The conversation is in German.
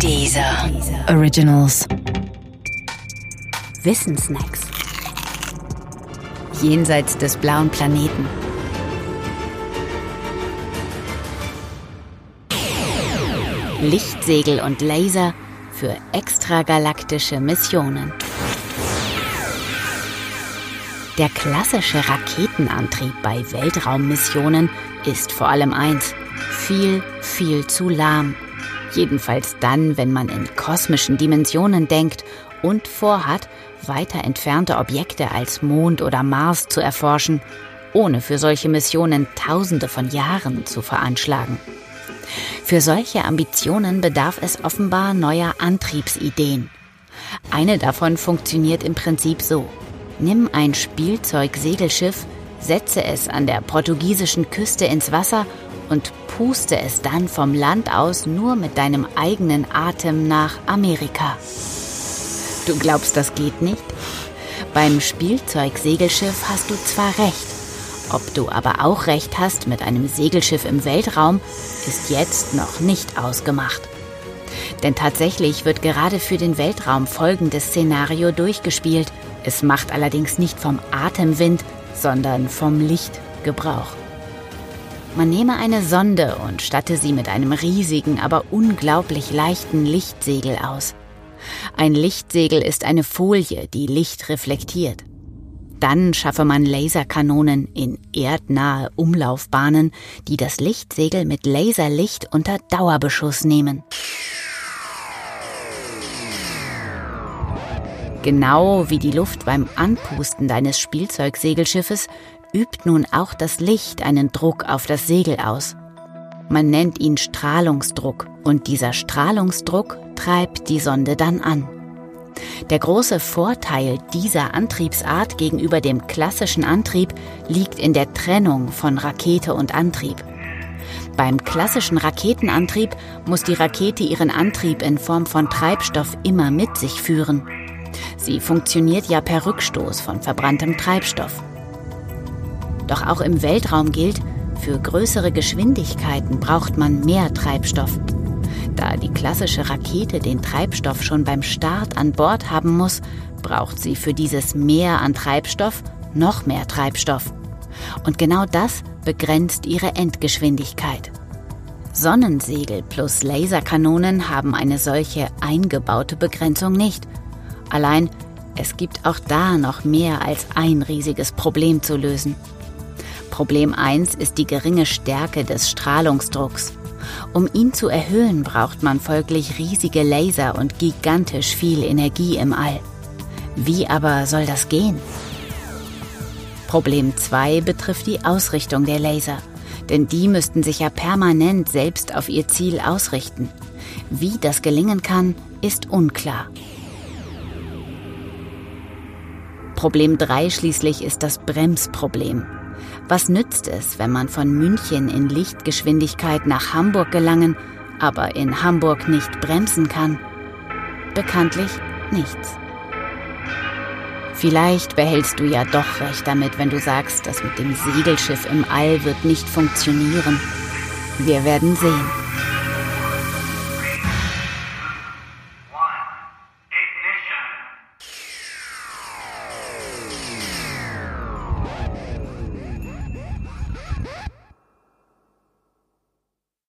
Dieser Originals. Wissensnacks. Jenseits des blauen Planeten. Lichtsegel und Laser für extragalaktische Missionen. Der klassische Raketenantrieb bei Weltraummissionen ist vor allem eins, viel, viel zu lahm. Jedenfalls dann, wenn man in kosmischen Dimensionen denkt und vorhat, weiter entfernte Objekte als Mond oder Mars zu erforschen, ohne für solche Missionen Tausende von Jahren zu veranschlagen. Für solche Ambitionen bedarf es offenbar neuer Antriebsideen. Eine davon funktioniert im Prinzip so. Nimm ein Spielzeugsegelschiff, setze es an der portugiesischen Küste ins Wasser und puste es dann vom Land aus nur mit deinem eigenen Atem nach Amerika. Du glaubst, das geht nicht? Beim Spielzeugsegelschiff hast du zwar recht, ob du aber auch recht hast mit einem Segelschiff im Weltraum, ist jetzt noch nicht ausgemacht. Denn tatsächlich wird gerade für den Weltraum folgendes Szenario durchgespielt. Es macht allerdings nicht vom Atemwind, sondern vom Licht Gebrauch. Man nehme eine Sonde und statte sie mit einem riesigen, aber unglaublich leichten Lichtsegel aus. Ein Lichtsegel ist eine Folie, die Licht reflektiert. Dann schaffe man Laserkanonen in erdnahe Umlaufbahnen, die das Lichtsegel mit Laserlicht unter Dauerbeschuss nehmen. Genau wie die Luft beim Anpusten deines Spielzeugsegelschiffes übt nun auch das Licht einen Druck auf das Segel aus. Man nennt ihn Strahlungsdruck und dieser Strahlungsdruck treibt die Sonde dann an. Der große Vorteil dieser Antriebsart gegenüber dem klassischen Antrieb liegt in der Trennung von Rakete und Antrieb. Beim klassischen Raketenantrieb muss die Rakete ihren Antrieb in Form von Treibstoff immer mit sich führen. Sie funktioniert ja per Rückstoß von verbranntem Treibstoff. Doch auch im Weltraum gilt, für größere Geschwindigkeiten braucht man mehr Treibstoff. Da die klassische Rakete den Treibstoff schon beim Start an Bord haben muss, braucht sie für dieses Mehr an Treibstoff noch mehr Treibstoff. Und genau das begrenzt ihre Endgeschwindigkeit. Sonnensegel plus Laserkanonen haben eine solche eingebaute Begrenzung nicht. Allein, es gibt auch da noch mehr als ein riesiges Problem zu lösen. Problem 1 ist die geringe Stärke des Strahlungsdrucks. Um ihn zu erhöhen, braucht man folglich riesige Laser und gigantisch viel Energie im All. Wie aber soll das gehen? Problem 2 betrifft die Ausrichtung der Laser, denn die müssten sich ja permanent selbst auf ihr Ziel ausrichten. Wie das gelingen kann, ist unklar. Problem 3 schließlich ist das Bremsproblem. Was nützt es, wenn man von München in Lichtgeschwindigkeit nach Hamburg gelangen, aber in Hamburg nicht bremsen kann? Bekanntlich nichts. Vielleicht behältst du ja doch recht damit, wenn du sagst, das mit dem Segelschiff im All wird nicht funktionieren. Wir werden sehen.